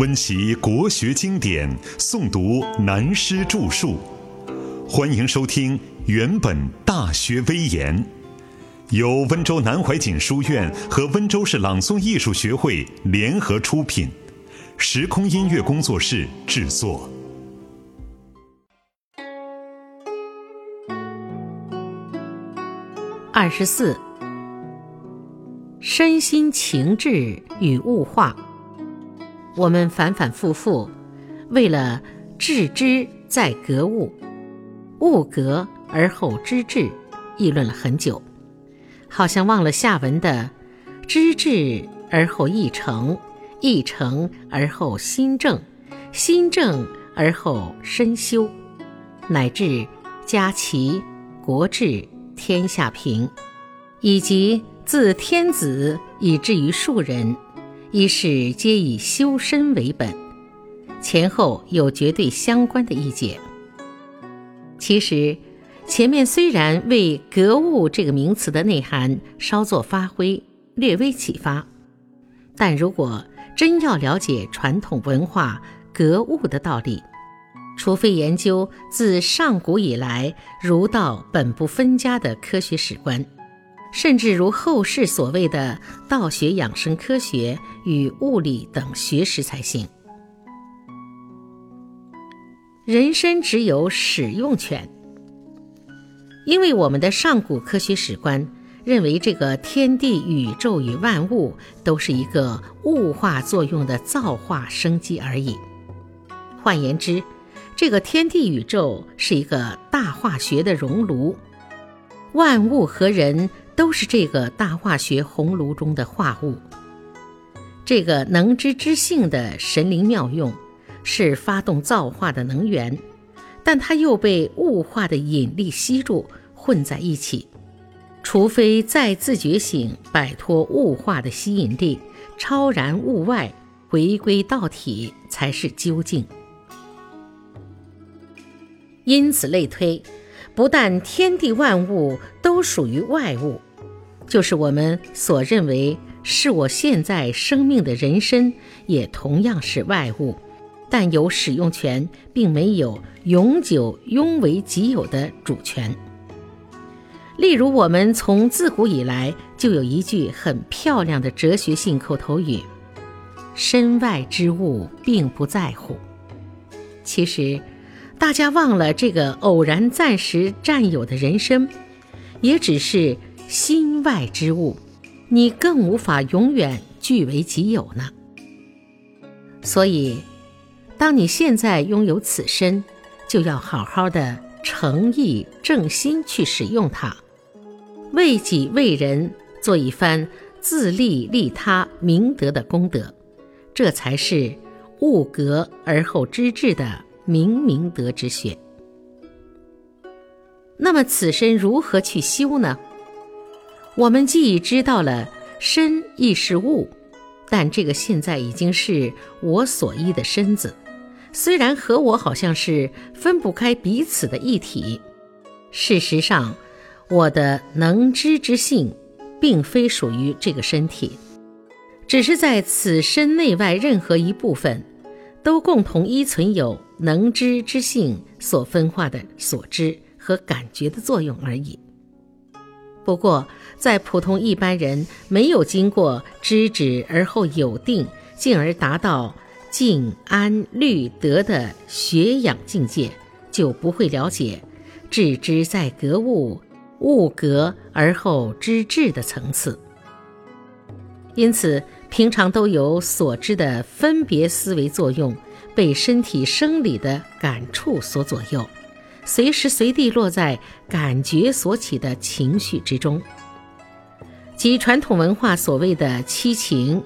温习国学经典，诵读南师著述。欢迎收听《原本大学威严》，由温州南怀瑾书院和温州市朗诵艺术学会联合出品，时空音乐工作室制作。二十四，身心情志与物化。我们反反复复，为了致知在格物，物格而后知至，议论了很久，好像忘了下文的知至而后意诚，意诚而后心正，心正而后身修，乃至家齐国治天下平，以及自天子以至于庶人。一是皆以修身为本，前后有绝对相关的意见。其实，前面虽然为格物这个名词的内涵稍作发挥，略微启发，但如果真要了解传统文化格物的道理，除非研究自上古以来儒道本不分家的科学史观。甚至如后世所谓的道学、养生科学与物理等学识才行。人身只有使用权，因为我们的上古科学史观认为，这个天地、宇宙与万物都是一个物化作用的造化生机而已。换言之，这个天地宇宙是一个大化学的熔炉，万物和人。都是这个大化学红炉中的化物。这个能知之性的神灵妙用，是发动造化的能源，但它又被物化的引力吸住，混在一起。除非再自觉醒，摆脱物化的吸引力，超然物外，回归道体，才是究竟。因此类推，不但天地万物都属于外物。就是我们所认为是我现在生命的人身，也同样是外物，但有使用权，并没有永久拥为己有的主权。例如，我们从自古以来就有一句很漂亮的哲学性口头语：“身外之物，并不在乎。”其实，大家忘了这个偶然暂时占有的人生，也只是。心外之物，你更无法永远据为己有呢。所以，当你现在拥有此身，就要好好的诚意正心去使用它，为己为人做一番自利利他、明德的功德，这才是物格而后知至的明明德之学。那么，此身如何去修呢？我们既已知道了身亦是物，但这个现在已经是我所依的身子，虽然和我好像是分不开彼此的一体，事实上，我的能知之性，并非属于这个身体，只是在此身内外任何一部分，都共同依存有能知之性所分化的所知和感觉的作用而已。不过，在普通一般人没有经过知止而后有定，进而达到静安虑得的学养境界，就不会了解“致知在格物，物格而后知至”的层次。因此，平常都有所知的分别思维作用，被身体生理的感触所左右。随时随地落在感觉所起的情绪之中，即传统文化所谓的七情：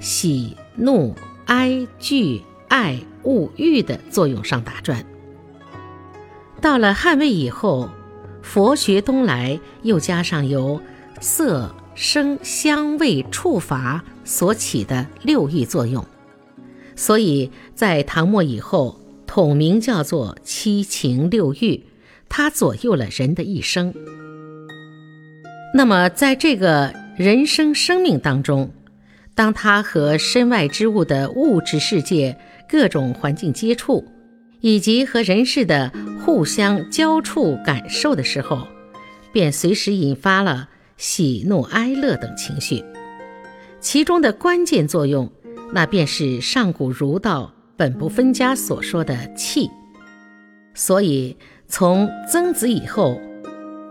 喜、怒、哀、惧、爱、恶、欲的作用上打转。到了汉魏以后，佛学东来，又加上由色、声、香味、触、法所起的六欲作用，所以在唐末以后。统名叫做七情六欲，它左右了人的一生。那么，在这个人生生命当中，当他和身外之物的物质世界各种环境接触，以及和人世的互相交触感受的时候，便随时引发了喜怒哀乐等情绪。其中的关键作用，那便是上古儒道本不分家所说的气。所以，从曾子以后，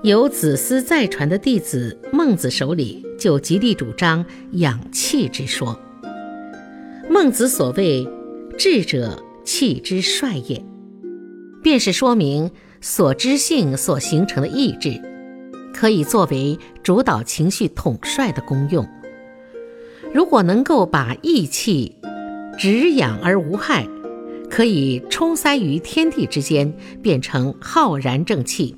有子思再传的弟子孟子手里，就极力主张养气之说。孟子所谓“智者，气之帅也”，便是说明所知性所形成的意志，可以作为主导情绪统帅的功用。如果能够把意气止养而无害。可以冲塞于天地之间，变成浩然正气，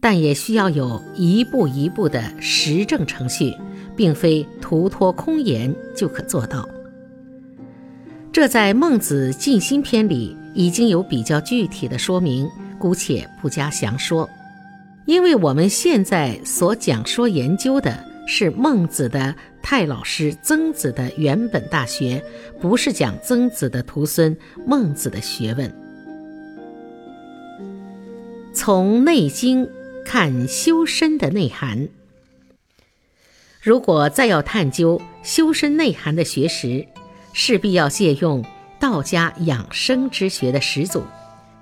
但也需要有一步一步的实证程序，并非徒托空言就可做到。这在《孟子尽心篇》里已经有比较具体的说明，姑且不加详说，因为我们现在所讲说研究的是孟子的。太老师曾子的原本大学，不是讲曾子的徒孙孟子的学问。从《内经》看修身的内涵，如果再要探究修身内涵的学识，势必要借用道家养生之学的始祖，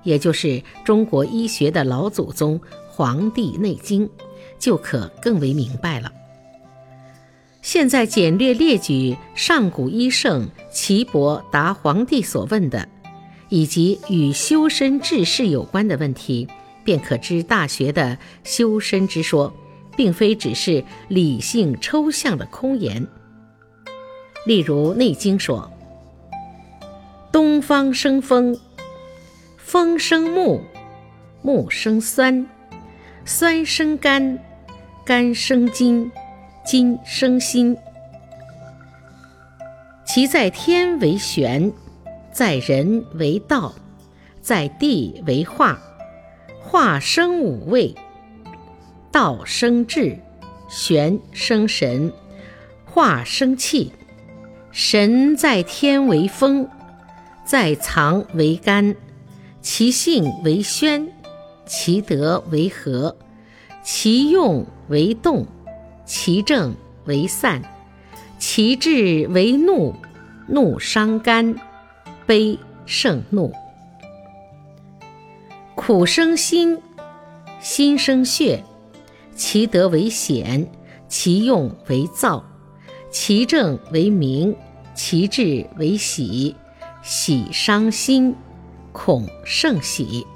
也就是中国医学的老祖宗《黄帝内经》，就可更为明白了。现在简略列举上古医圣岐伯答皇帝所问的，以及与修身治世有关的问题，便可知大学的修身之说，并非只是理性抽象的空言。例如《内经》说：“东方生风，风生木，木生酸，酸生肝，肝生筋。”筋生心，其在天为玄，在人为道，在地为化。化生五味，道生智，玄生神，化生气。神在天为风，在藏为肝，其性为宣，其德为和，其用为动。其正为散，其志为怒，怒伤肝，悲胜怒。苦生心，心生血，其德为显，其用为燥，其正为明，其志为喜，喜伤心，恐胜喜。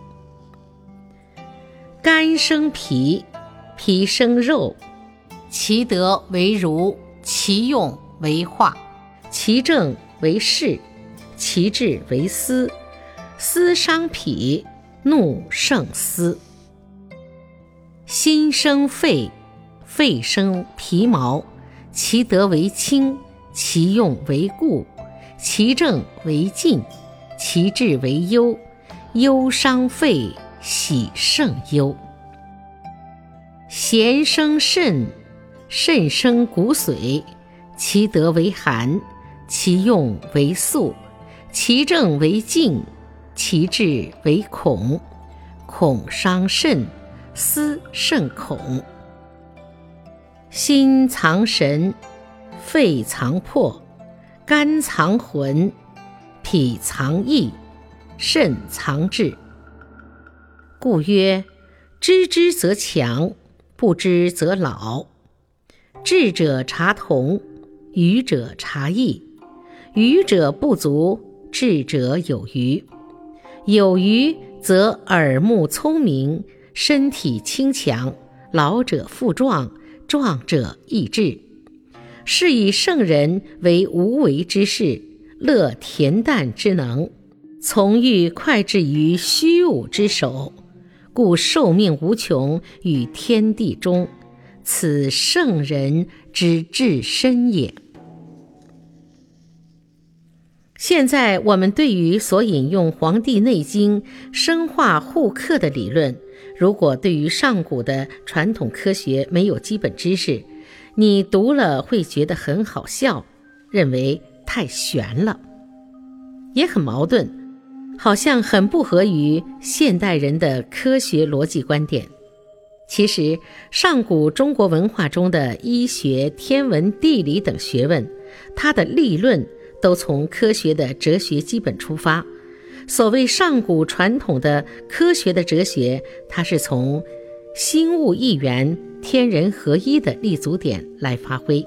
肝生脾，脾生肉。其德为儒，其用为化，其正为士，其志为思。思伤脾，怒胜思。心生肺，肺生皮毛，其德为清，其用为固，其正为静，其志为忧。忧伤肺，喜胜忧。咸生肾。肾生骨髓，其德为寒，其用为肃，其正为静，其志为恐。恐伤肾，思甚恐。心藏神，肺藏魄，肝藏魂，脾藏意，肾藏志。故曰：知之则强，不知则老。智者察同，愚者察异。愚者不足，智者有余。有余则耳目聪明，身体轻强。老者复壮，壮者益智。是以圣人为无为之事，乐恬淡之能，从欲快至于虚无之手，故寿命无穷，与天地中。此圣人之至身也。现在我们对于所引用《黄帝内经》生化互克的理论，如果对于上古的传统科学没有基本知识，你读了会觉得很好笑，认为太玄了，也很矛盾，好像很不合于现代人的科学逻辑观点。其实，上古中国文化中的医学、天文、地理等学问，它的立论都从科学的哲学基本出发。所谓上古传统的科学的哲学，它是从心物一元、天人合一的立足点来发挥。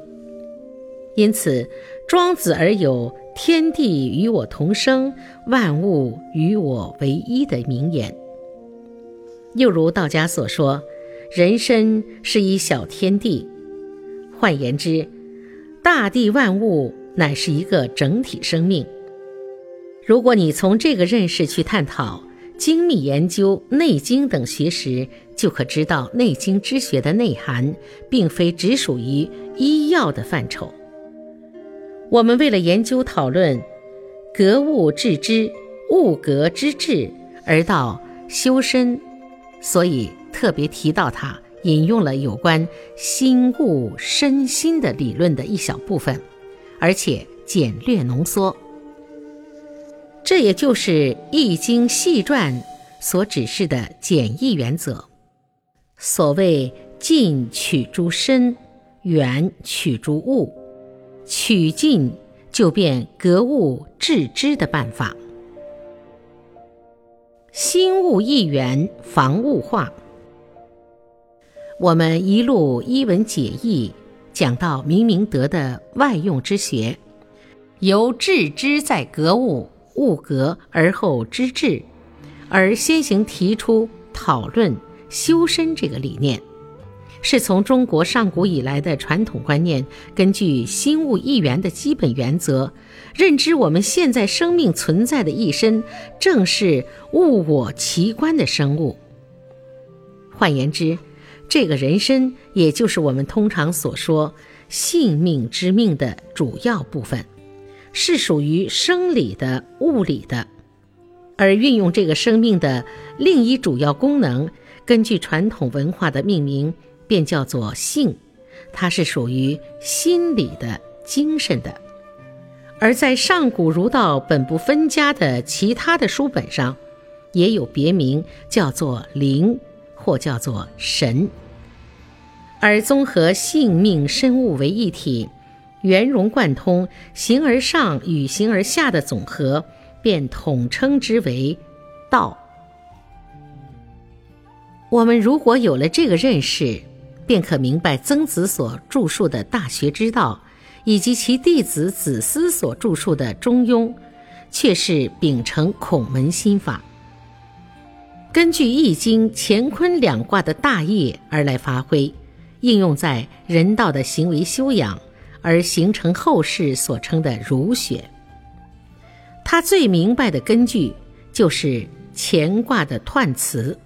因此，庄子而有“天地与我同生，万物与我为一”的名言。又如道家所说。人身是一小天地，换言之，大地万物乃是一个整体生命。如果你从这个认识去探讨、精密研究《内经》等学识，就可知道《内经》之学的内涵，并非只属于医药的范畴。我们为了研究讨论格物致知、物格之治，而到修身，所以。特别提到它引用了有关心物身心的理论的一小部分，而且简略浓缩。这也就是《易经》细传所指示的简易原则。所谓“近取诸身，远取诸物”，取尽就变格物致知的办法。心物一元，防物化。我们一路一文解义，讲到明明德的外用之学，由致知在格物，物格而后知至，而先行提出讨论修身这个理念，是从中国上古以来的传统观念，根据心物一元的基本原则，认知我们现在生命存在的一身，正是物我奇观的生物。换言之，这个人身，也就是我们通常所说性命之命的主要部分，是属于生理的、物理的。而运用这个生命的另一主要功能，根据传统文化的命名，便叫做性，它是属于心理的、精神的。而在上古儒道本不分家的其他的书本上，也有别名，叫做灵，或叫做神。而综合性命生物为一体，圆融贯通，形而上与形而下的总和，便统称之为道。我们如果有了这个认识，便可明白曾子所著述的《大学之道》，以及其弟子子思所著述的《中庸》，却是秉承孔门心法，根据《易经》乾坤两卦的大业而来发挥。应用在人道的行为修养，而形成后世所称的儒学。他最明白的根据就是乾卦的彖辞：“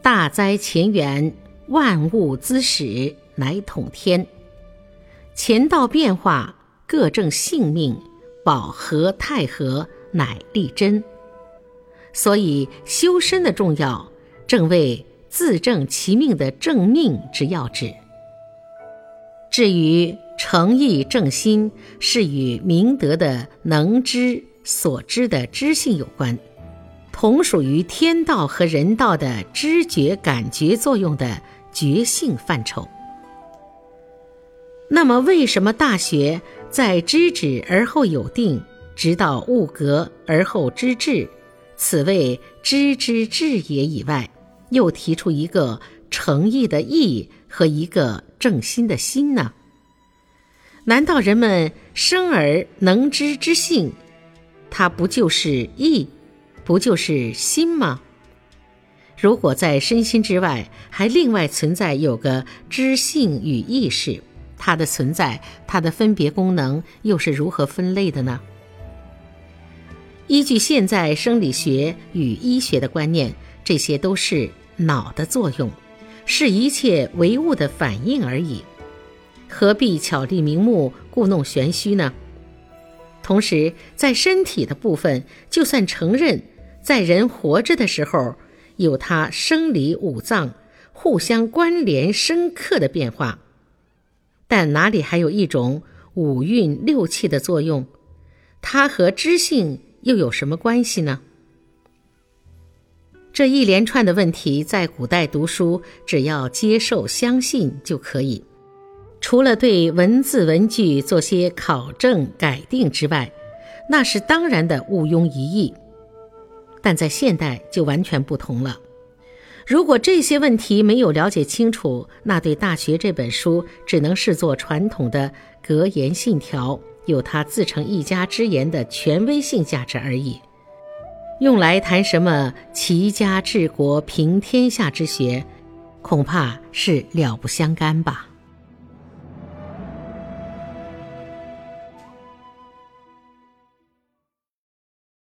大哉乾元，万物之始，乃统天。乾道变化，各正性命，保和泰和，乃立真。”所以修身的重要，正为。自正其命的正命之要旨。至于诚意正心，是与明德的能知所知的知性有关，同属于天道和人道的知觉感觉作用的觉性范畴。那么，为什么大学在知止而后有定，直到物格而后知至，此谓知之至也以外？又提出一个诚意的意和一个正心的心呢？难道人们生而能知之性，它不就是意，不就是心吗？如果在身心之外还另外存在有个知性与意识，它的存在，它的分别功能又是如何分类的呢？依据现在生理学与医学的观念。这些都是脑的作用，是一切唯物的反应而已，何必巧立名目、故弄玄虚呢？同时，在身体的部分，就算承认在人活着的时候有他生理五脏互相关联深刻的变化，但哪里还有一种五运六气的作用，它和知性又有什么关系呢？这一连串的问题，在古代读书，只要接受、相信就可以。除了对文字文句做些考证改定之外，那是当然的毋庸疑义。但在现代就完全不同了。如果这些问题没有了解清楚，那对《大学》这本书只能视作传统的格言信条，有他自成一家之言的权威性价值而已。用来谈什么齐家治国平天下之学，恐怕是了不相干吧。